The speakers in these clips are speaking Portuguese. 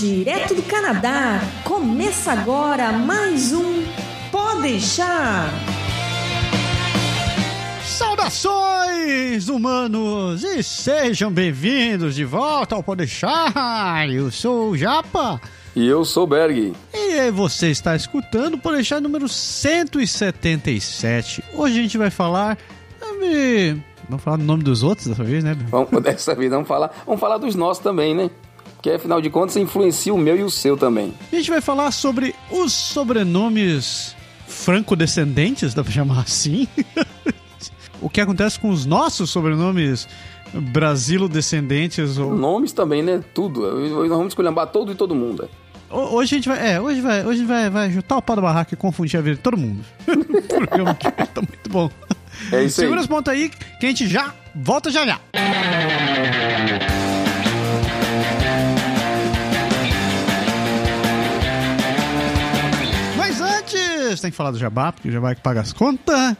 direto do Canadá. Começa agora mais um Pode deixar. Saudações, humanos, e sejam bem-vindos de volta ao Pode deixar. Eu sou o Japa. E eu sou o Berg. E você está escutando o Pode deixar número 177. Hoje a gente vai falar sobre... Vamos falar do nome dos outros dessa vez, né? Vamos, dessa vez vamos falar, vamos falar dos nossos também, né? Porque afinal de contas influencia o meu e o seu também. A gente vai falar sobre os sobrenomes franco-descendentes, dá pra chamar assim. o que acontece com os nossos sobrenomes brasilo-descendentes ou... Nomes também, né? Tudo. Nós vamos escolher todo e todo mundo. Hoje a gente vai, é, hoje vai, hoje vai, vai juntar o pau da barraca e confundir a vida de todo mundo. o programa que tá muito bom. É isso Segura aí. os pontos aí que a gente já volta já já. Antes, tem que falar do Jabá, porque o Jabá é que paga as contas.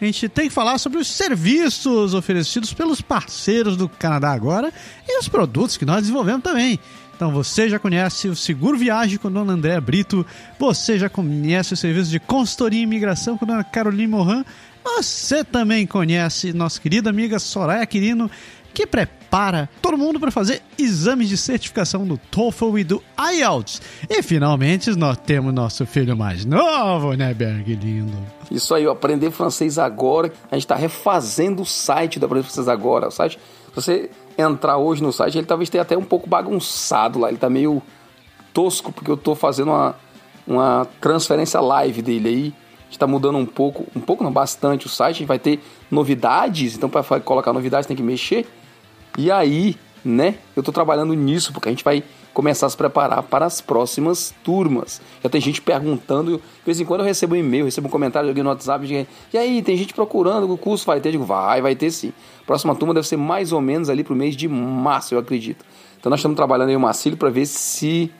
A gente tem que falar sobre os serviços oferecidos pelos parceiros do Canadá Agora e os produtos que nós desenvolvemos também. Então você já conhece o Seguro Viagem com a dona Andréa Brito, você já conhece o serviço de consultoria e imigração com a dona Caroline Moran, você também conhece nossa querida amiga Soraya Quirino, que prepara todo mundo para fazer exames de certificação do TOEFL e do IELTS. E finalmente nós temos nosso filho mais novo, né, Berg? Lindo. Isso aí, Aprender Francês Agora. A gente está refazendo o site do Aprender Francês Agora. O site, se você entrar hoje no site, ele talvez tenha até um pouco bagunçado lá. Ele tá meio tosco, porque eu tô fazendo uma, uma transferência live dele aí. A gente tá mudando um pouco, um pouco não, bastante o site. A gente vai ter novidades, então para colocar novidades tem que mexer. E aí, né, eu tô trabalhando nisso, porque a gente vai começar a se preparar para as próximas turmas. Já tem gente perguntando, de vez em quando eu recebo um e-mail, recebo um comentário de alguém no WhatsApp, de, e aí, tem gente procurando, o curso vai ter? Eu digo, vai, vai ter sim. Próxima turma deve ser mais ou menos ali pro mês de março, eu acredito. Então nós estamos trabalhando aí o Marcílio para ver se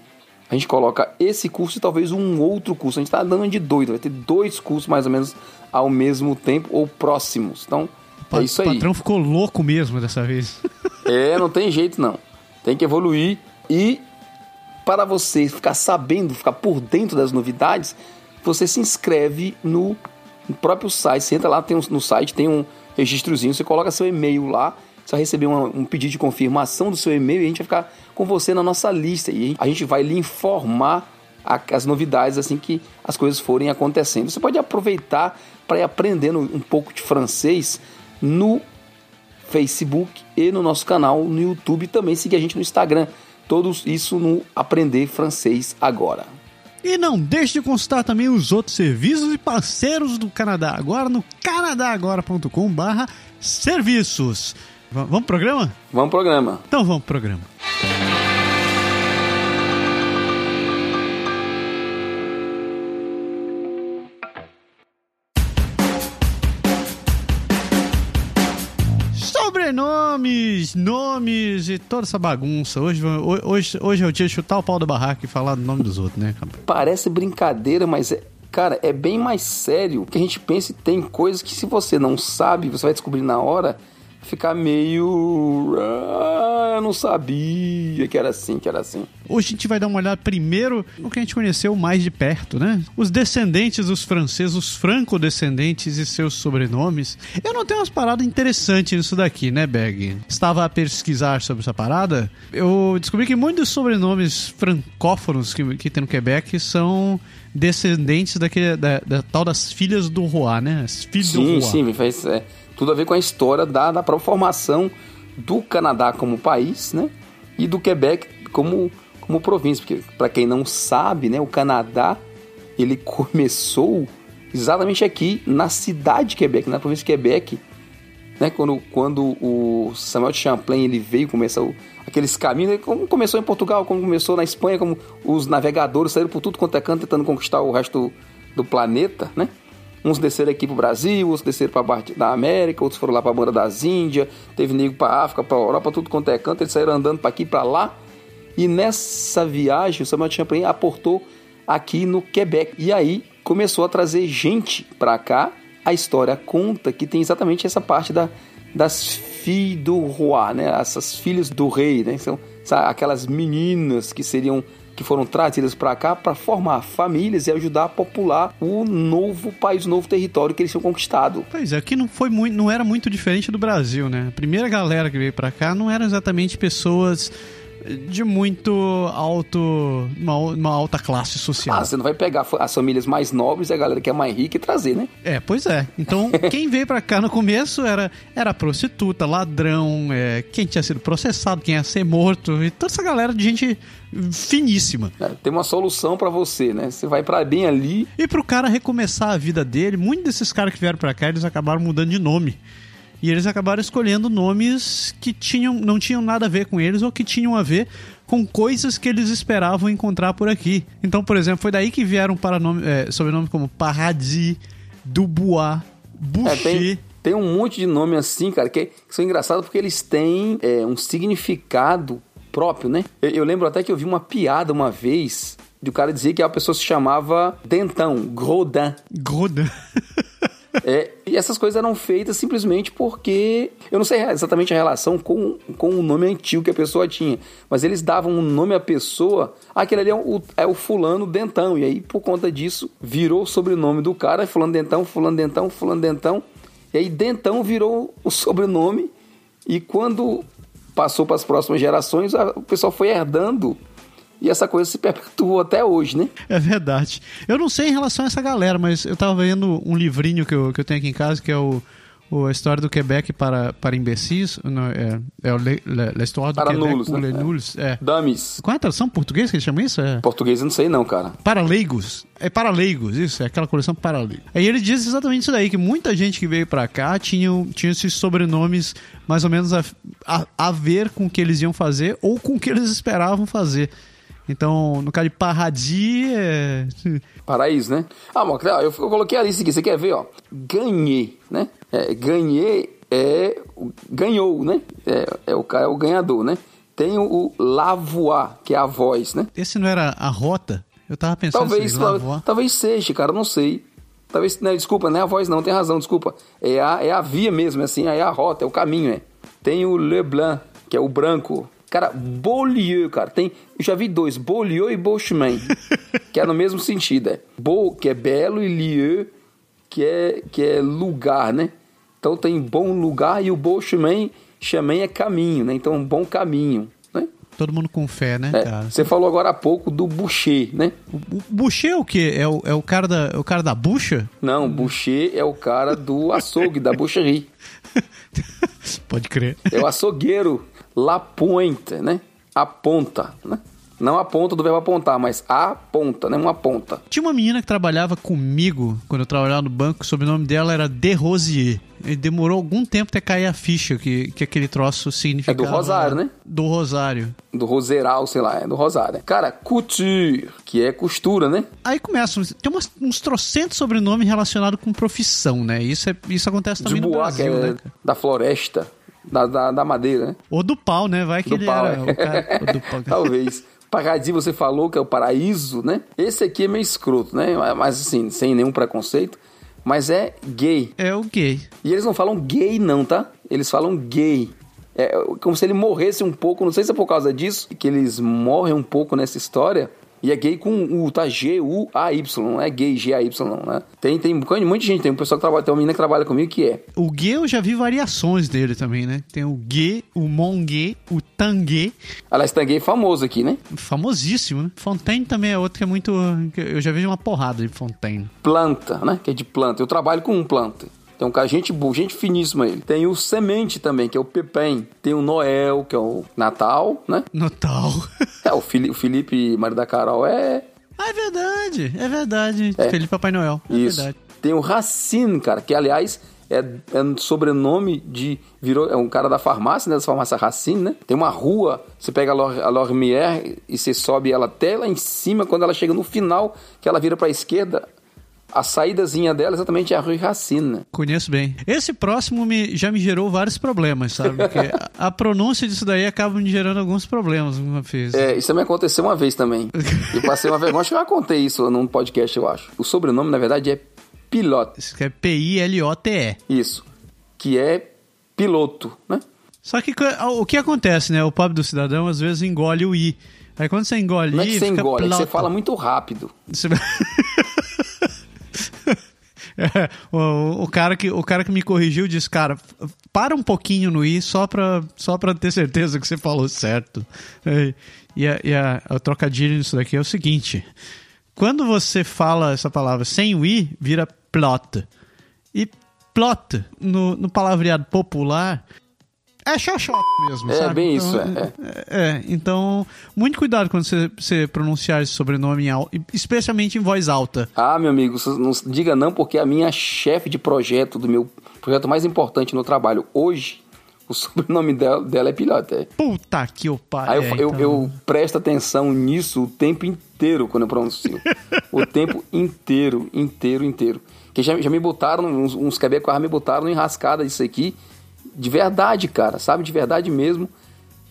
a gente coloca esse curso e talvez um outro curso. A gente está dando de doido, vai ter dois cursos mais ou menos ao mesmo tempo ou próximos. Então, é isso aí. O patrão ficou louco mesmo dessa vez. É, não tem jeito não. Tem que evoluir e para você ficar sabendo, ficar por dentro das novidades, você se inscreve no, próprio site. Você entra lá, tem um, no site tem um registrozinho, você coloca seu e-mail lá, você vai receber uma, um pedido de confirmação do seu e-mail e a gente vai ficar com você na nossa lista e a gente vai lhe informar as novidades assim que as coisas forem acontecendo. Você pode aproveitar para ir aprendendo um pouco de francês no Facebook e no nosso canal no YouTube também seguir a gente no Instagram. Tudo isso no Aprender Francês Agora. E não deixe de consultar também os outros serviços e parceiros do Canadá Agora no canadagora.com barra serviços. Vamos pro programa? Vamos pro programa. Então vamos pro programa. Sobrenomes, nomes e toda essa bagunça. Hoje, hoje, hoje é o dia de chutar o pau da barraca e falar do nome dos outros, né? Parece brincadeira, mas é, cara, é bem mais sério que a gente pensa e tem coisas que se você não sabe, você vai descobrir na hora, ficar meio. Ah, eu não sabia que era assim, que era assim. Hoje a gente vai dar uma olhada primeiro no que a gente conheceu mais de perto, né? Os descendentes dos franceses, os franco-descendentes e seus sobrenomes. Eu não tenho umas paradas interessantes nisso daqui, né, Beg? Estava a pesquisar sobre essa parada. Eu descobri que muitos sobrenomes francófonos que, que tem no Quebec são descendentes daquele, da, da tal das filhas do Roi, né? As filhas sim, do Roi. Sim, faz é, tudo a ver com a história da, da própria formação do Canadá como país, né? E do Quebec como, como província. Porque, para quem não sabe, né, o Canadá ele começou exatamente aqui na cidade de Quebec, na província de Quebec. Né, quando, quando o Samuel de Champlain ele veio começar o, aqueles caminhos, como começou em Portugal, como começou na Espanha, como os navegadores saíram por tudo quanto é canto tentando conquistar o resto do, do planeta, né? Uns desceram aqui pro Brasil, outros desceram para parte da América, outros foram lá para a banda das Índias, teve nego para África, para Europa, tudo quanto é canto, eles saíram andando para aqui e para lá. E nessa viagem, o Samuel Champlain aportou aqui no Quebec. E aí começou a trazer gente para cá. A história conta que tem exatamente essa parte da, das filhas do roi, né? Essas filhas do rei, né? São, aquelas meninas que seriam que foram trazidas para cá para formar famílias e ajudar a popular o novo país, o novo território que eles tinham conquistado. Pois é, aqui não foi muito, não era muito diferente do Brasil, né? A primeira galera que veio para cá não eram exatamente pessoas de muito alto uma, uma, alta classe social. Ah, você não vai pegar as famílias mais nobres e a galera que é mais rica e trazer, né? É, pois é. Então, quem veio para cá no começo era, era prostituta, ladrão, é, quem tinha sido processado, quem ia ser morto, e toda essa galera de gente finíssima. É, tem uma solução para você, né? Você vai para bem ali. E pro cara recomeçar a vida dele, muitos desses caras que vieram para cá, eles acabaram mudando de nome. E eles acabaram escolhendo nomes que tinham, não tinham nada a ver com eles ou que tinham a ver com coisas que eles esperavam encontrar por aqui. Então, por exemplo, foi daí que vieram para nome, é, sobrenomes como Paradis, Dubois, Boucher. É, tem, tem, um monte de nome assim, cara, que, que são engraçados porque eles têm é, um significado próprio, né? Eu, eu, lembro até que eu vi uma piada uma vez de o cara dizer que a pessoa se chamava Dentão, Grodin. Grodin. É, e essas coisas eram feitas simplesmente porque. Eu não sei exatamente a relação com, com o nome antigo que a pessoa tinha, mas eles davam um nome à pessoa. Ah, aquele ali é o, é o Fulano Dentão. E aí, por conta disso, virou o sobrenome do cara: Fulano Dentão, Fulano Dentão, Fulano Dentão. E aí, Dentão virou o sobrenome. E quando passou para as próximas gerações, o pessoal foi herdando e essa coisa se perpetuou até hoje, né? É verdade. Eu não sei em relação a essa galera, mas eu tava vendo um livrinho que eu, que eu tenho aqui em casa, que é o, o a história do Quebec para, para imbecis. Não, é, é o Le, Le, La Histoire do para Quebec nulos, né? nuls. É. Dummies. Qual é a tradução português que eles chamam isso? É. Português eu não sei não, cara. Para leigos. É para leigos, isso, é aquela coleção para leigos. Aí ele diz exatamente isso daí, que muita gente que veio para cá tinha, tinha esses sobrenomes mais ou menos a, a, a ver com o que eles iam fazer ou com o que eles esperavam fazer. Então, no caso de Paradis, é... Paraíso, né? Ah, mas eu, eu coloquei ali isso aqui, você quer ver, ó? Ganhei, né? É, ganhei é... Ganhou, né? É, é, o cara é o ganhador, né? Tem o, o lavoar, que é a voz, né? Esse não era a rota? Eu tava pensando talvez, assim, talvez, talvez seja, cara, não sei. Talvez, né, desculpa, não é a voz não, tem razão, desculpa. É a, é a via mesmo, é assim, é a rota, é o caminho, é. Tem o Leblanc, que é o branco, Cara, Beaulieu, cara, tem. Eu já vi dois, Beaulieu e Beauchemin, que é no mesmo sentido, é. Beau, que é belo, e Lieu, que é, que é lugar, né? Então tem bom lugar e o Beauchemin, Chemin é caminho, né? Então um bom caminho, né? Todo mundo com fé, né, é? Você falou agora há pouco do Boucher, né? O, o Boucher é o quê? É o, é o cara da, é o cara da bucha? Não, Boucher é o cara do açougue, da boucherie. Pode crer. É o açougueiro. La Pointe, né? A ponta, né? Não a ponta do verbo apontar, mas a ponta, né? Uma ponta. Tinha uma menina que trabalhava comigo quando eu trabalhava no banco, o sobrenome dela era De Rosier. E demorou algum tempo até cair a ficha que, que aquele troço significava. É do Rosário, né? Do Rosário. Do Roseral, sei lá, é do Rosário. Cara, couture, que é costura, né? Aí começa, tem umas, uns trocentos sobrenomes relacionados com profissão, né? Isso, é, isso acontece também Dubois, no Brasil, é né? da floresta. Da, da, da, madeira, né? Ou do pau, né? Vai que do ele pau, era é. o cara, do pau. Talvez. Paradis você falou que é o paraíso, né? Esse aqui é meio escroto, né? Mas assim, sem nenhum preconceito. Mas é gay. É o gay. E eles não falam gay, não, tá? Eles falam gay. É como se ele morresse um pouco, não sei se é por causa disso, que eles morrem um pouco nessa história. E é gay com U, tá? G-U-A-Y, não é gay G-A-Y, não, né? Tem, tem muita gente, tem um pessoal que trabalha, tem uma menina que trabalha comigo que é. O gay eu já vi variações dele também, né? Tem o gay, o mongue, o tangue. Aliás, tangue é famoso aqui, né? Famosíssimo, né? Fontaine também é outro que é muito. Eu já vi uma porrada de Fontaine. Planta, né? Que é de planta. Eu trabalho com um planta. Tem um cara, gente boa, gente finíssima ele. Tem o Semente também, que é o Pepem. Tem o Noel, que é o Natal, né? Natal. é, o, Fili o Felipe, marido da Carol, é... Ah, é verdade, é verdade. É. Felipe Papai Noel, é Isso. verdade. Tem o Racine, cara, que aliás é, é um sobrenome de... Virou, é um cara da farmácia, né? Da farmácia Racine, né? Tem uma rua, você pega a, Lor, a Lormier e você sobe ela até lá em cima, quando ela chega no final, que ela vira pra esquerda, a saídazinha dela exatamente é a Rui Racina. Conheço bem. Esse próximo me, já me gerou vários problemas, sabe? Porque a, pronúncia disso daí acaba me gerando alguns problemas uma vez. É, isso também aconteceu uma vez também. Eu passei uma vergonha, acho que eu já contei isso num podcast, eu acho. O sobrenome, na verdade, é Pilote. Isso que é P-I-L-O-T-E. Isso. Que é piloto, né? Só que o que acontece, né? O pobre do cidadão às vezes engole o i. Aí quando você engole Não é que você engole, é que você fala muito rápido. Você- O, o cara que, o cara que me corrigiu disse, cara, para um pouquinho no i só pra, só pra ter certeza que você falou certo. E, a, e a- o trocadilho nisso daqui é o seguinte: quando você fala essa palavra sem o i, vira plot. E plot, no, no palavreado popular, é xoxota mesmo, É, sabe? bem Então, isso, é, é, então, muito cuidado quando você, você pronunciar esse sobrenome, em al- especialmente em voz alta. Ah, meu amigo, não diga não, porque a minha chefe de projeto, do meu projeto mais importante no trabalho hoje, o sobrenome dela, dela é Pilota. É. Puta que o pai. Aí eu, é, eu, então- eu presto atenção nisso o tempo inteiro quando eu pronuncio. o tempo inteiro, inteiro, inteiro. Que já, já me botaram, uns, uns quebecos me botaram enrascada disso aqui. De verdade, cara, sabe? De verdade mesmo.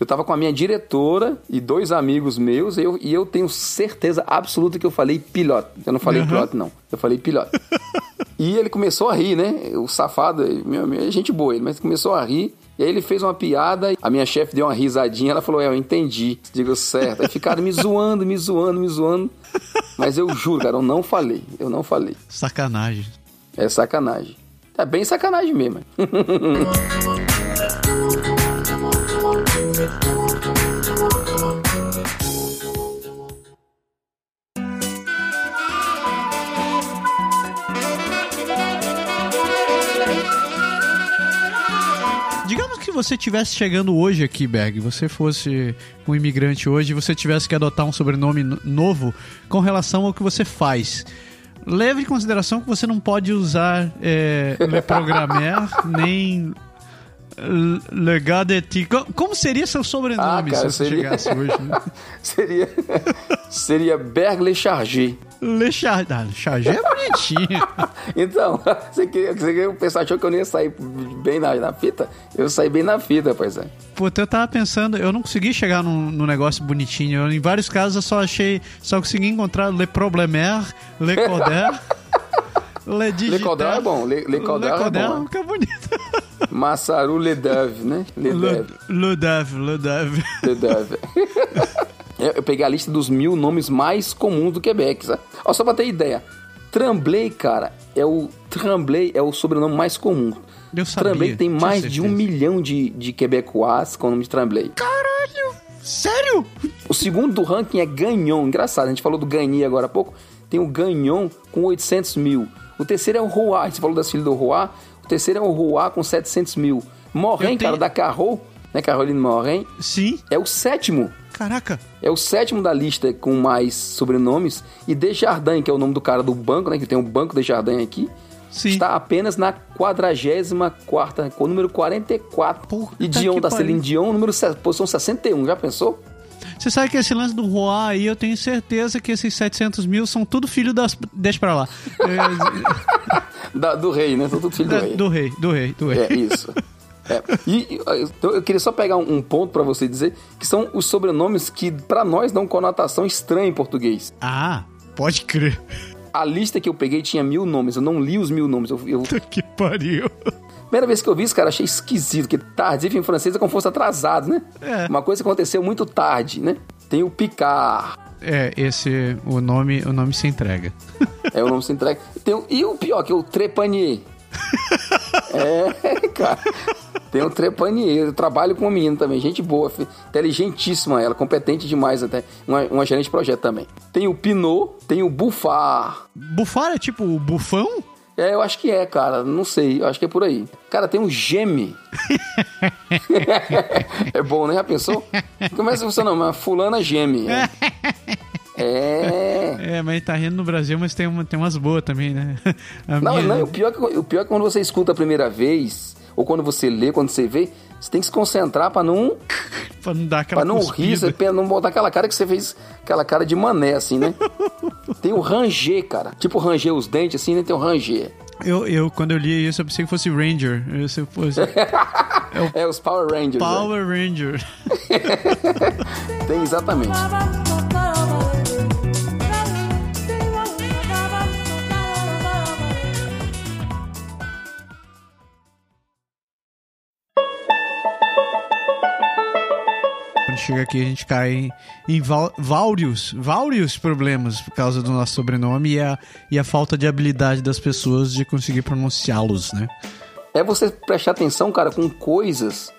Eu tava com a minha diretora e dois amigos meus e eu, e eu tenho certeza absoluta que eu falei piloto. Eu não falei Uhum. piloto, não. Eu falei piloto. e ele começou a rir, né? O safado, meu, meu, é gente boa ele, mas começou a rir. E aí ele fez uma piada, a minha chefe deu uma risadinha, ela falou, é, eu entendi. Digo, certo. Aí ficaram me zoando, me zoando, me zoando. Mas eu juro, cara, eu não falei. Eu não falei. Sacanagem. É sacanagem. É bem sacanagem mesmo. você estivesse chegando hoje aqui, Berg, você fosse um imigrante hoje e você tivesse que adotar um sobrenome no- novo com relação ao que você faz. Leve em consideração que você não pode usar é, Le Programmer nem Le Gadeti. Co- Como seria seu sobrenome Ah, cara, se você seria- chegasse hoje? Né? seria seria Bergle Chargé. Le Char... Ah, Chargé é bonitinho. Então, você queria, você queria, o pessoal achou que eu não ia sair bem na, na fita? Eu saí bem na fita, pois é. Puta, eu tava pensando, eu não consegui chegar num, num negócio bonitinho. Eu, em vários casos eu só achei, só consegui encontrar Le Problemer, Le Coder, Le Digital. Le Coder é bom, Le, Le Coder é bom. fica bonito. Massaru Ledeve, né? Le, Ledeve. Le Dev, Le Dev. Ledeve. Eu peguei a lista dos mil nomes mais comuns do Quebec, sabe? Ó, só pra ter ideia. Tremblay, cara, é o Tremblay é o sobrenome mais comum. Eu sabia, Tremblay tem mais de um milhão de, de quebecois com o nome de Tremblay. Caralho! Sério? O segundo do ranking é Gagnon. Engraçado, a gente falou do Gagny agora há pouco. Tem o Gagnon com 800 mil. O terceiro é o Roa. A gente falou das filhas do Roa. O terceiro é o Roa com 700 mil. Morin, Eu tenho- cara, da Carro, né? Caroline Morin, Sim. é o sétimo. Caraca. É o sétimo da lista com mais sobrenomes. E Desjardins, que é o nome do cara do banco, né? Que tem o Banco Desjardins aqui. Sim. Está apenas na 44 com o número 44. Puta e Dion da. Celine Dion, número posição 61. Já pensou? Você sabe que esse lance do Roa aí, eu tenho certeza que esses 700 mil são tudo filho das... Deixa pra lá. Da- do rei, né? São tudo filho do da- rei. do rei, do rei, do rei. É, isso. É. E, e, então, eu queria só pegar um, ponto pra você dizer que são os sobrenomes que pra nós dão conotação estranha em português. Ah, pode crer. A lista que eu peguei tinha mil nomes, eu não li os mil nomes. Eu, eu- Puta que pariu. Primeira vez que eu vi isso, cara, achei esquisito, porque tardif em francês é como se fosse atrasado, né? É. Uma coisa que aconteceu muito tarde, né? Tem o Picard, É, esse, o nome, o nome se entrega. é o nome se entrega. Tem o- e o pior, que é o Trepanier. é, cara. Tem o Trepanier, eu trabalho com uma menina também, gente boa, inteligentíssima ela, competente demais até, uma, uma gerente de projeto também. Tem o Pinot, tem o Buffar. Bufar é tipo o bufão? É, eu acho que é, cara, não sei, eu acho que é por aí. Cara, tem o Geme. é bom, né? Já pensou? Começa a funcionar, mas fulana geme. É. é. É, mas tá rindo no Brasil, mas tem, uma, tem umas boas também, né? A Não, minha- não, o pior, é que, o pior é que quando você escuta a primeira vez, ou quando você lê, quando você vê, você tem que se concentrar pra não, Pra não dar aquela pra não rir, cuspida. pra não botar aquela cara que você fez, aquela cara de mané, assim, né? tem o ranger, cara. Tipo ranger os dentes, assim, né? Tem o ranger. Eu, eu, quando eu li isso, eu pensei que fosse Ranger. Eu, se fosse É os Power Rangers. né? Power Ranger. Tem exatamente. Chega aqui a gente cai em, em vários, vários problemas por causa do nosso sobrenome e a, e a falta de habilidade das pessoas de conseguir pronunciá-los, né? É você prestar atenção, cara, com coisas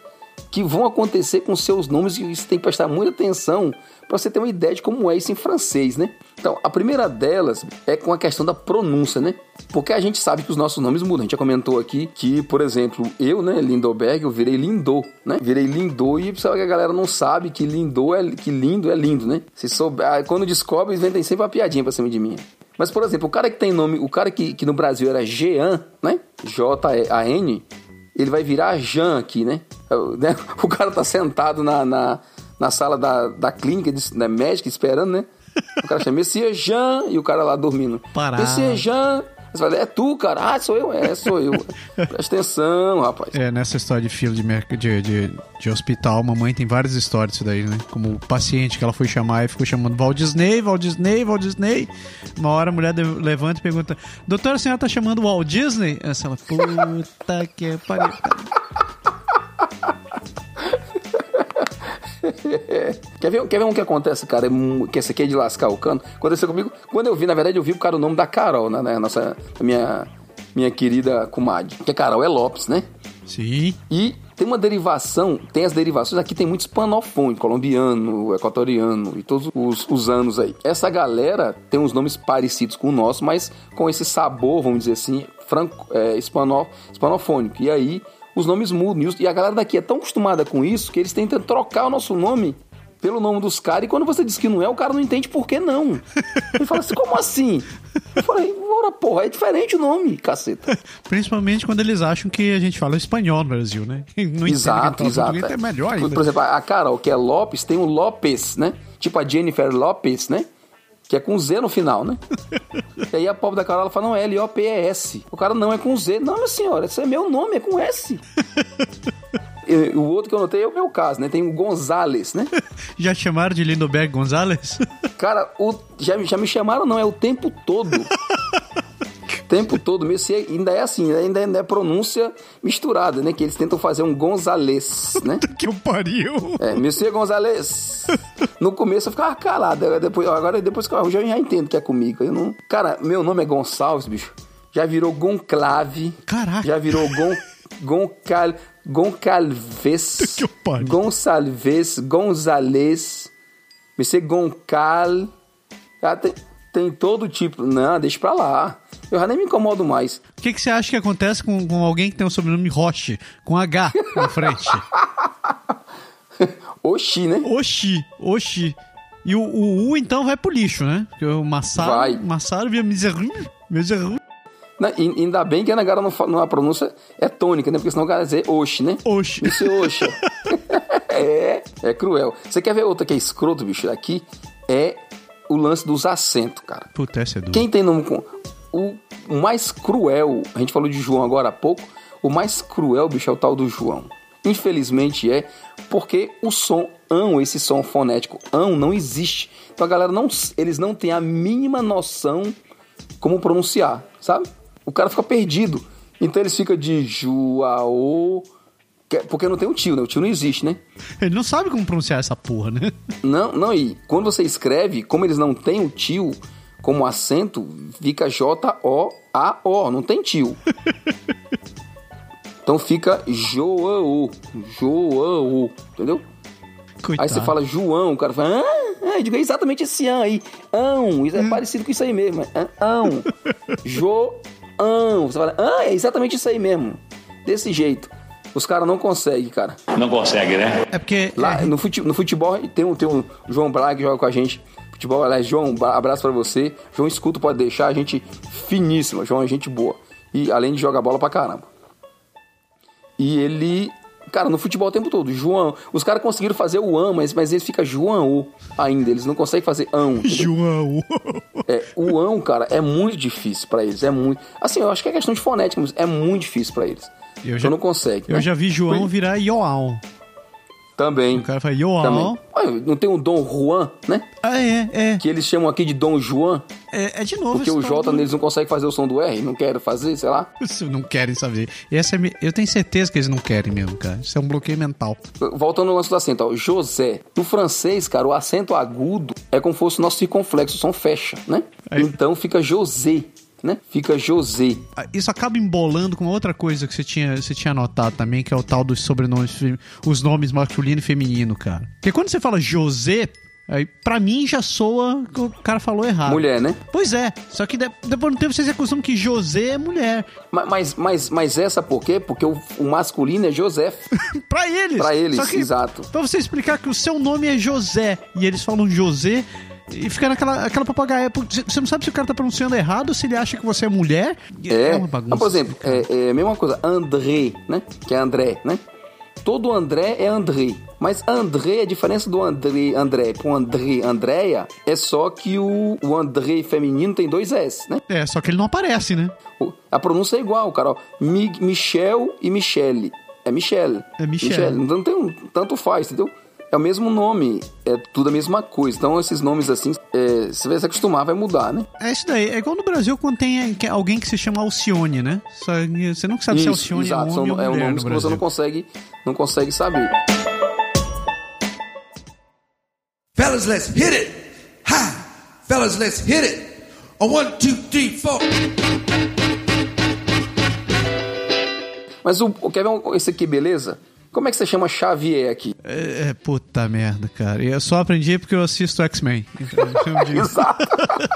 que vão acontecer com seus nomes e você tem que prestar muita atenção para você ter uma ideia de como é isso em francês, né? Então, a primeira delas é com a questão da pronúncia, né? Porque a gente sabe que os nossos nomes mudam. A gente já comentou aqui que, por exemplo, eu, né, Lindoberg, eu virei Lindô, né? Virei Lindô e sabe que a galera não sabe que Lindô é que lindo é lindo, né? Se souber, ah, quando descobre, eles vendem sempre uma piadinha pra cima de mim. Mas, por exemplo, o cara que tem nome, o cara que, que no Brasil era Jean, né? J-A-N, ele vai virar Jean aqui, né? O, né? o cara tá sentado na, na, na sala da, da clínica, da médica, esperando, né? O cara chama Monsieur Jean e o cara lá dormindo. Parado. Monsieur Jean. Você fala, é tu, cara? Ah, sou eu? É, sou eu. Presta atenção, rapaz. É, nessa história de fila de, merc- de, de, de hospital, mamãe tem várias histórias disso daí, né? Como o paciente que ela foi chamar e ficou chamando Walt Disney, Walt Disney, Walt Disney. Uma hora a mulher levanta e pergunta: Doutora, a senhora tá chamando Walt Disney? Essa ela, puta que pariu. Quer ver, quer ver um que acontece, cara? É Que esse aqui é de lascar o cano. Aconteceu comigo. Quando eu vi, na verdade, eu vi o cara o nome da Carol, né? né, Nossa, minha, minha querida comadre. Que a Carol é Lopes, né? Sim. E tem uma derivação, tem as derivações, aqui tem muito hispanofone, colombiano, equatoriano e todos os, os anos aí. Essa galera tem uns nomes parecidos com o nosso, mas com esse sabor, vamos dizer assim, franco, é, hispano, hispanofônico. E aí os nomes mudam. E a galera daqui é tão acostumada com isso que eles tentam trocar o nosso nome pelo nome dos caras. E quando você diz que não é, o cara não entende por que não. Ele fala assim, como assim? Eu falei, ora porra, é diferente o nome, caceta. Principalmente quando eles acham que a gente fala espanhol no Brasil, né? Não Exato, exato. É melhor Por- ainda. Por exemplo, a Carol, que é Lopes, tem o Lopes, né? Tipo a Jennifer Lopes, né? Que é com Z no final, né? E aí a pobre da Carol fala, não, é L-O-P-E-S. O cara não é com Z. Não, minha senhora, esse é meu nome, é com S. O outro que eu notei é o meu caso, né? Tem o Gonzales, né? Já chamaram de Lindoberg Gonzalez? Cara, o, já, já me chamaram, não, é o tempo todo. O tempo todo mesmo. Se ainda é assim, ainda é pronúncia misturada, né? Que eles tentam fazer um Gonzales, né? que eu pariu. É, Monsieur Gonzalez. No começo eu ficava calado, agora depois, agora depois que eu já, já entendo que é comigo. Eu não... Cara, meu nome é Gonçalves, bicho. Já virou Gonclave. Caraca. Já virou Gon, Goncal, Goncalves. Que pariu. Gonçalves, Gonzalez. Monsieur Goncal. Já tem, tem todo tipo. Não, deixa pra lá. Eu já nem me incomodo mais. O que, que você acha que acontece com, com alguém que tem o sobrenome Roche, com H na frente? Oxi, né? Oxi, Oxi. E o, o U, então, vai pro lixo, né? Porque o Massaro, Vai. Massaro via miseru, miseru, e- ainda bem que a Nagara não, não a pronúncia é tônica, né? Porque senão o cara vai dizer oxe, né? Oxi. Isso oxe. é, é cruel. Você quer ver outra que é escroto, bicho? Aqui é o lance dos acentos, cara. Puta, essa é dura. Quem tem nome com. O mais cruel, a gente falou de João agora há pouco, o mais cruel, bicho, é o tal do João. Infelizmente é, porque o som ão, esse som fonético ão, não existe. Então a galera não. Eles não têm a mínima noção como pronunciar, sabe? O cara fica perdido. Então eles ficam de Joao. que é- Porque não tem o tio, né? O tio não existe, né? Ele não sabe como pronunciar essa porra, né? Não, não, e quando você escreve, como eles não têm o tio como acento, fica J-O-A-O, não tem tio. Então fica João, João, entendeu? Coitado. Aí você fala João, o cara fala, ah, eu digo, é exatamente esse an aí, ão, isso é parecido com isso aí mesmo, é ão, João, você fala, ah, é exatamente isso aí mesmo, desse jeito. Os caras não conseguem, cara. Não consegue, né? É porque. Lá é, no, fute- no futebol tem um, tem um João Braga que joga com a gente. Futebol, aliás, João, abraço pra você. João Escuto pode deixar, a gente finíssima. João é gente boa. E além de jogar bola pra caramba. E ele. Cara, no futebol o tempo todo, João. Os caras conseguiram fazer o ão, mas, mas eles ficam João ainda. Eles não conseguem fazer entendeu? João. É, o ão, cara, é muito difícil pra eles. É muito. Assim, eu acho que é questão de fonética, mas é muito difícil pra eles. Eu já- não consegue. Eu né? já vi João virar Ioão. Também. O cara fala João. Também. Ué, não tem o Dom Juan, né? Ah, é, é. Que eles chamam aqui de Dom Juan, É, é de novo. porque o J do- neles não consegue fazer o som do R, não querem fazer, sei lá. Não querem saber. E essa é eu tenho certeza que eles não querem mesmo, cara. Isso é um bloqueio mental. Voltando ao lance do acento, ó, José. No francês, cara, o acento agudo é como se fosse o nosso circunflexo, o som fecha, né? Aí- Então fica José, né? Fica José. Ah, Isso acaba embolando com outra coisa que você tinha, você tinha anotado também, que é o tal dos sobrenomes, os nomes masculino e feminino, cara. Porque quando você fala José, aí pra mim já soa que o cara falou errado. Mulher, né? Pois é, só que de- depois de um tempo vocês se acostumam que José é mulher. Ma- Mas, mas, mas essa por quê? Porque o, o masculino é José. pra eles! Pra eles, que, exato. Pra você explicar que o seu nome é José e eles falam José. E fica naquela aquela papagaia. Você não sabe se o cara tá pronunciando errado se ele acha que você é mulher. É. uma bagunça. Por exemplo, é, é a mesma coisa, André, né? Que é André, né? Todo André é André. Mas André, a diferença do André, André pro André, Andréia, é só que o, o André feminino tem dois S, né? É, só que ele não aparece, né? A pronúncia é igual, cara. Ó. Michel e Michele. É Michele. É Michele. Não tem um, tanto faz, entendeu? É o mesmo nome, é tudo a mesma coisa. Então, esses nomes assim, é, se você se acostumar, vai mudar, né? É isso daí. É igual no Brasil quando tem que- alguém que se chama Alcione, né? Só você nunca sabe se Alcione exato. é homem ou é um nome no que você Brasil. não consegue, não consegue saber. Fellas, let's hit it. Ha! Fellas, let's hit it. A one, two, three, four. Mas o, o quer ver um- esse aqui, beleza? Como é que você chama Xavier aqui? É, é, puta merda, cara. E Eu só aprendi porque eu assisto X-Men. Então, Exato.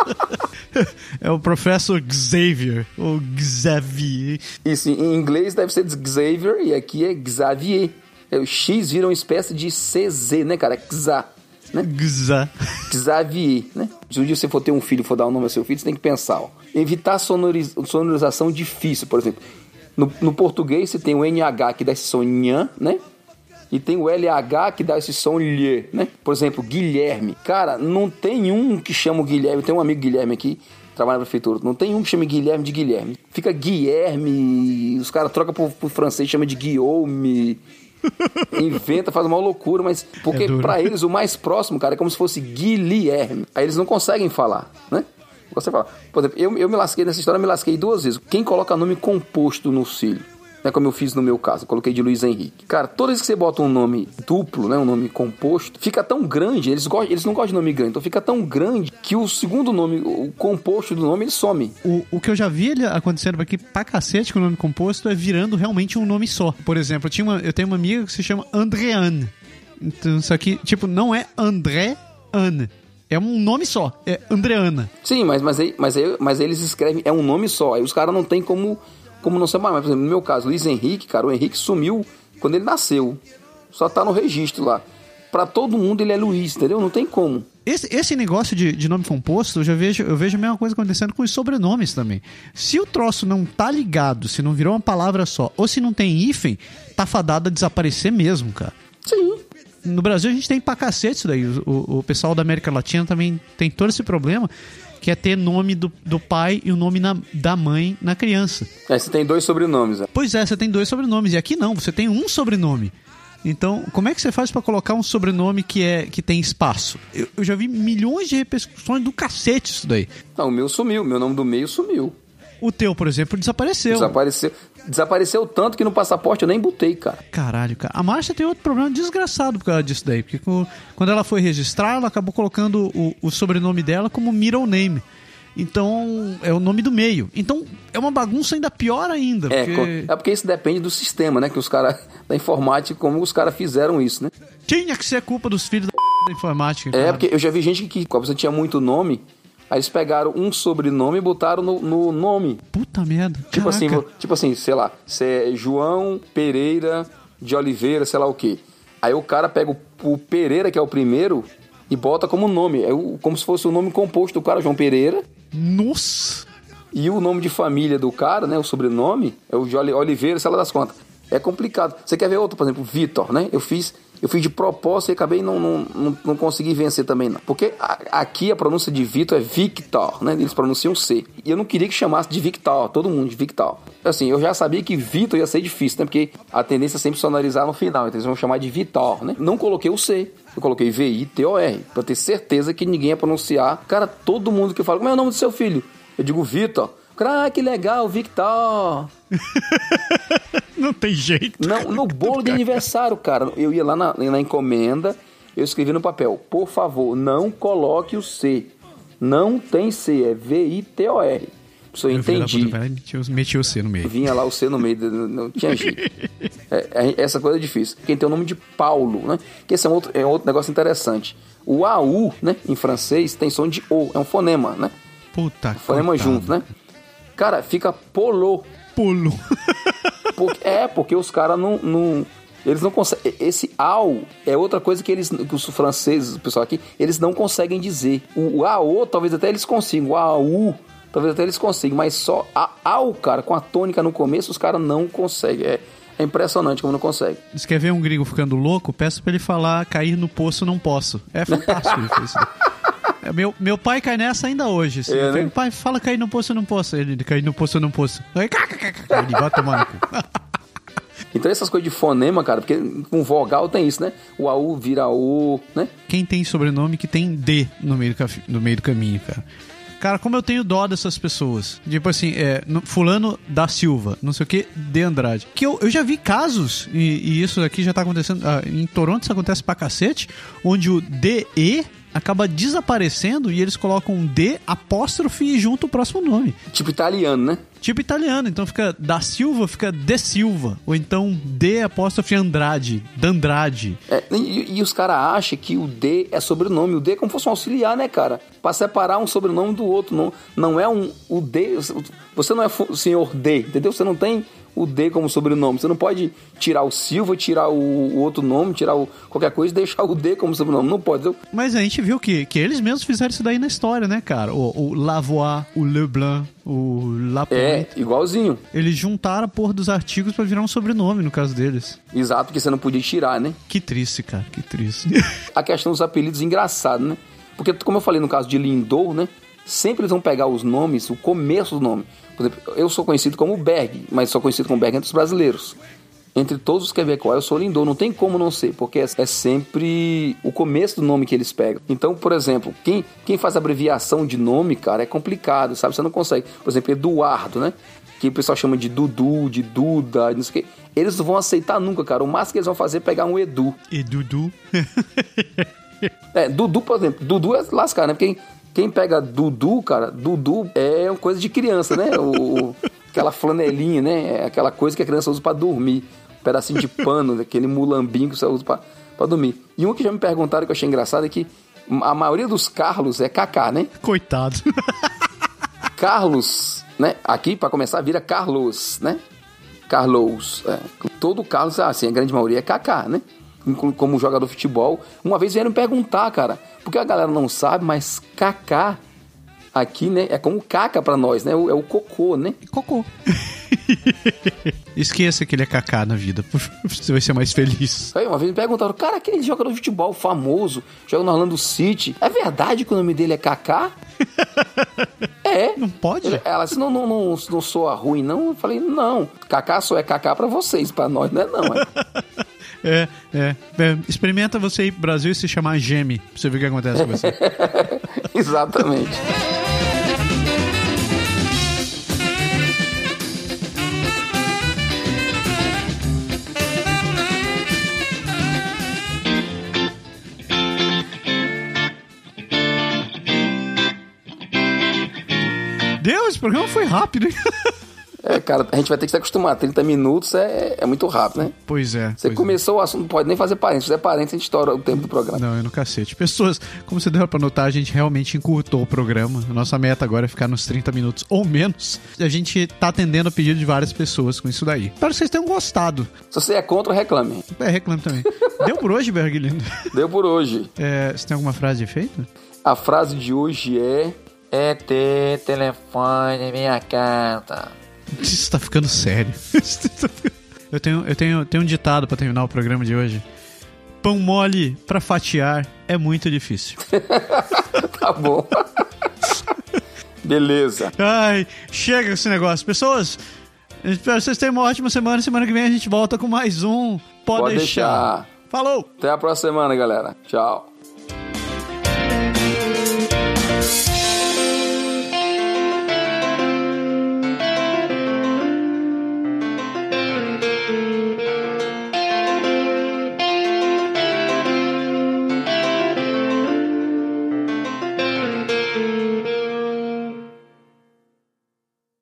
é o Professor Xavier. Ou Xavier. Isso, em inglês deve ser Xavier e aqui é Xavier. É, o X vira uma espécie de CZ, né, cara? Xa, né? Xa. Xavier, né? Se um dia você for ter um filho e for dar um nome ao seu filho, você tem que pensar, ó. Evitar sonoriz- sonorização difícil, por exemplo. No, no português você tem o NH que dá esse som nhan, né? E tem o LH que dá esse som lhe, né? Por exemplo, Guilherme. Cara, não tem um que chama o Guilherme. Tem um amigo Guilherme aqui, trabalha na prefeitura. Não tem um que chame Guilherme de Guilherme. Fica Guilherme, os caras trocam pro, pro francês, chama de Guillaume. Inventa, faz uma loucura, mas porque É pra eles o mais próximo, cara, é como se fosse Guilherme. Aí eles não conseguem falar, né? Você fala, por exemplo, eu, eu me lasquei nessa história, me lasquei duas vezes. Quem coloca nome composto no filho? Né, como eu fiz no meu caso, coloquei de Luiz Henrique. Cara, toda vez que você bota um nome duplo, né, um nome composto, fica tão grande, eles, gostam, eles não gostam de nome grande, então fica tão grande que o segundo nome, o composto do nome, ele some. O, o que eu já vi acontecendo aqui pra cacete com o nome composto é virando realmente um nome só. Por exemplo, eu, tinha uma, eu tenho uma amiga que se chama Andreane. Então, isso aqui, tipo, não é André Anne. É um nome só. É Andreana. Sim, mas, mas, aí, mas, aí, mas aí eles escrevem, é um nome só. Aí os caras não tem como, como não chamar. Mas, por exemplo, no meu caso, Luiz Henrique, cara, o Henrique sumiu quando ele nasceu. Só tá no registro lá. Pra todo mundo ele é Luiz, entendeu? Não tem como. Esse, esse negócio de, de nome composto, eu já vejo, eu vejo a mesma coisa acontecendo com os sobrenomes também. Se o troço não tá ligado, se não virou uma palavra só, ou se não tem hífen, tá fadado a desaparecer mesmo, cara. Sim. No Brasil a gente tem pra cacete isso daí. O, o- pessoal da América Latina também tem todo esse problema, que é ter nome do, do pai e o nome na- da mãe na criança. Aí você tem dois sobrenomes. né? Pois é, você tem dois sobrenomes. E aqui não, você tem um sobrenome. Então, como é que você faz pra colocar um sobrenome que é que tem espaço? Eu, eu já vi milhões de repercussões do cacete isso daí. Não, o meu sumiu. Meu nome do meio sumiu. O teu, por exemplo, desapareceu. Desapareceu. Desapareceu tanto que no passaporte eu nem botei, cara. Caralho, cara. A Márcia tem outro problema desgraçado por causa disso daí. Porque quando ela foi registrar, ela acabou colocando o, o sobrenome dela como middle name. Então, é o nome do meio. Então, é uma bagunça ainda pior ainda. É, porque é porque isso depende do sistema, né? Que os caras da informática, como os caras fizeram isso, né? tinha que ser culpa dos filhos da, da informática. É, cara. porque eu já vi gente que, como você tinha muito nome, aí eles pegaram um sobrenome e botaram no, no nome. Puta merda. Tipo assim, Caraca. tipo assim, sei lá, é João Pereira de Oliveira, sei lá o quê. Aí o cara pega o, o Pereira, que é o primeiro, e bota como nome. É o- como se fosse o nome composto do cara, João Pereira. Nossa. E o nome de família do cara, né? O sobrenome, é o de Oli- Oliveira, sei lá das contas. É complicado. Você quer ver outro, por exemplo, Vitor, né? Eu fiz, eu fiz de propósito e acabei não, não, não, não consegui vencer também, não. Porque a- aqui a pronúncia de Vitor é Victor, né? Eles pronunciam C. E eu não queria que chamasse de Victor, todo mundo de Victor. Assim, eu já sabia que Vitor ia ser difícil, né? Porque a tendência é sempre sonorizar no final, então eles vão chamar de Vitor, né? Não coloquei o C. Eu coloquei V-I-T-O-R, pra ter certeza que ninguém ia pronunciar. Cara, todo mundo que fala, como é o nome do seu filho? Eu digo Vitor. Cara, ah, que legal, Victor. Não tem jeito. Não, no bolo de aniversário, cara. Eu ia lá na, na encomenda, eu escrevi no papel, por favor, não coloque o C. Não tem C, é V-I-T-O-R. Da entendi. metiu o C no meio. Vinha lá o C no meio, não, tinha jeito. É, é, essa coisa é difícil. Quem tem o nome de Paulo, né? Que esse é um outro, é um outro negócio interessante. O AU, né, em francês, tem som de O, é um fonema, né? Puta Fonema coitado. junto, né? Cara, fica polo. Pulo. É, porque os caras não, não- Eles não conseguem. Esse ao é outra coisa que eles. Que os franceses, o pessoal aqui, eles não conseguem dizer. O, o AO, talvez até eles consigam. O AU, talvez até eles consigam. Mas só a ao, cara, com a tônica no começo, os caras não conseguem. É, é impressionante como não consegue. Você quer ver um gringo ficando louco? Peço pra ele falar cair no poço não posso. É fantástico isso. É, Meu, meu pai cai nessa ainda hoje. Assim. É, né? Pai, fala cair no poço eu não posso. Ele, cair no poço eu não posso. Ele vai tomar no cu. Então essas coisas de fonema, cara, porque com vogal tem isso, né? O AU vira O, né? Quem tem sobrenome que tem D no meio do, no meio do caminho, cara. Cara, como eu tenho dó dessas pessoas. Tipo assim, é, no- fulano da Silva, não sei o que, de Andrade. Que eu, eu já vi casos, e, e isso aqui já tá acontecendo, ah, em Toronto isso acontece pra cacete, onde o DE acaba desaparecendo e eles colocam um D apóstrofe e junto o próximo nome. Tipo italiano, né? Tipo italiano, então fica da Silva, fica de Silva. Ou então D apóstrofe Andrade, Dandrade. É, e, e os caras acham que o D é sobrenome. O D é como se fosse um auxiliar, né, cara? Pra separar um sobrenome do outro. Não, não é um. O D. Você não é senhor D, entendeu? Você não tem o D como sobrenome. Você não pode tirar o Silva, tirar o, o outro nome, tirar o, qualquer coisa e deixar o D como sobrenome. Não pode? Mas a gente viu que, que eles mesmos fizeram isso daí na história, né, cara? O, o Lavoie, o Leblanc, o Lapointe. É, igualzinho. Eles juntaram a porra dos artigos pra virar um sobrenome no caso deles. Exato, porque você não podia tirar, né? Que triste, cara, que triste. a questão dos apelidos engraçado, né? Porque, como eu falei no caso de Lindor, né? Sempre eles vão pegar os nomes, o começo do nome. Por exemplo, eu sou conhecido como Berg, mas sou conhecido como Berg entre os brasileiros. Entre todos os quebecois, eu sou Lindor, não tem como não ser, porque é, é sempre o começo do nome que eles pegam. Então, por exemplo, quem, quem faz abreviação de nome, cara, é complicado, sabe? Você não consegue. Por exemplo, Eduardo, né? Que o pessoal chama de Dudu, de Duda, não sei o quê. Eles não vão aceitar nunca, cara. O máximo que eles vão fazer é pegar um Edu. e Dudu. É, Dudu, por exemplo, Dudu é lascar, né? Porque quem, pega Dudu, cara, Dudu é uma coisa de criança, né? O, aquela flanelinha, né? É aquela coisa que a criança usa pra dormir. Um pedacinho de pano, aquele mulambinho que você usa pra, pra dormir. E um que já me perguntaram que eu achei engraçado é que a maioria dos Carlos é Kaká, né? Coitado. Carlos, né? Aqui, pra começar, vira Carlos, né? Carlos. É. Todo Carlos, assim, a grande maioria é Kaká, né? Como jogador de futebol. Uma vez vieram me perguntar, cara, porque a galera não sabe, mas Kaká aqui, né? É como caca pra nós, né? É o cocô, né? Cocô. Esqueça que ele é cacá na vida. Você vai ser mais feliz. Aí uma vez me perguntaram, cara, aquele jogador de futebol famoso, joga no Orlando City, é verdade que o nome dele é Kaká? é. Não pode? Ele- Ela disse, não, não, não, não soa ruim, não. Eu falei, não, Kaká só é Kaká pra vocês, pra nós não é não. É. É, é, é. Experimenta você ir pro Brasil e se chamar Geme, pra você ver o que acontece com você. Exatamente. Deus, esse programa foi rápido, hein? É, cara, a gente vai ter que se acostumar. 30 minutos é, é muito rápido, né? Pois é. Você pois é. começou o assunto, não pode nem fazer parênteses. Se fizer parênteses, a gente estoura o tempo do programa. Não, é no cacete. Pessoas, como você deu pra notar, a gente realmente encurtou o programa. A nossa meta agora é ficar nos 30 minutos ou menos. A gente tá atendendo a pedido de várias pessoas com isso daí. Espero que vocês tenham gostado. Se você é contra, reclame. É, reclame também. Deu por hoje, Berg Lindo. Deu por hoje. É, você tem alguma frase de efeito? A frase de hoje é... É ter telefone minha casa. Isso tá ficando sério. Tá Eu tenho, eu tenho, tenho um ditado pra terminar o programa de hoje. Pão mole pra fatiar é muito difícil. Tá bom. Beleza. Ai, chega esse negócio. Pessoas, espero que vocês tenham uma ótima semana. Semana que vem a gente volta com mais um. Pode, Pode deixar. deixar. Falou! Até a próxima semana, galera. Tchau.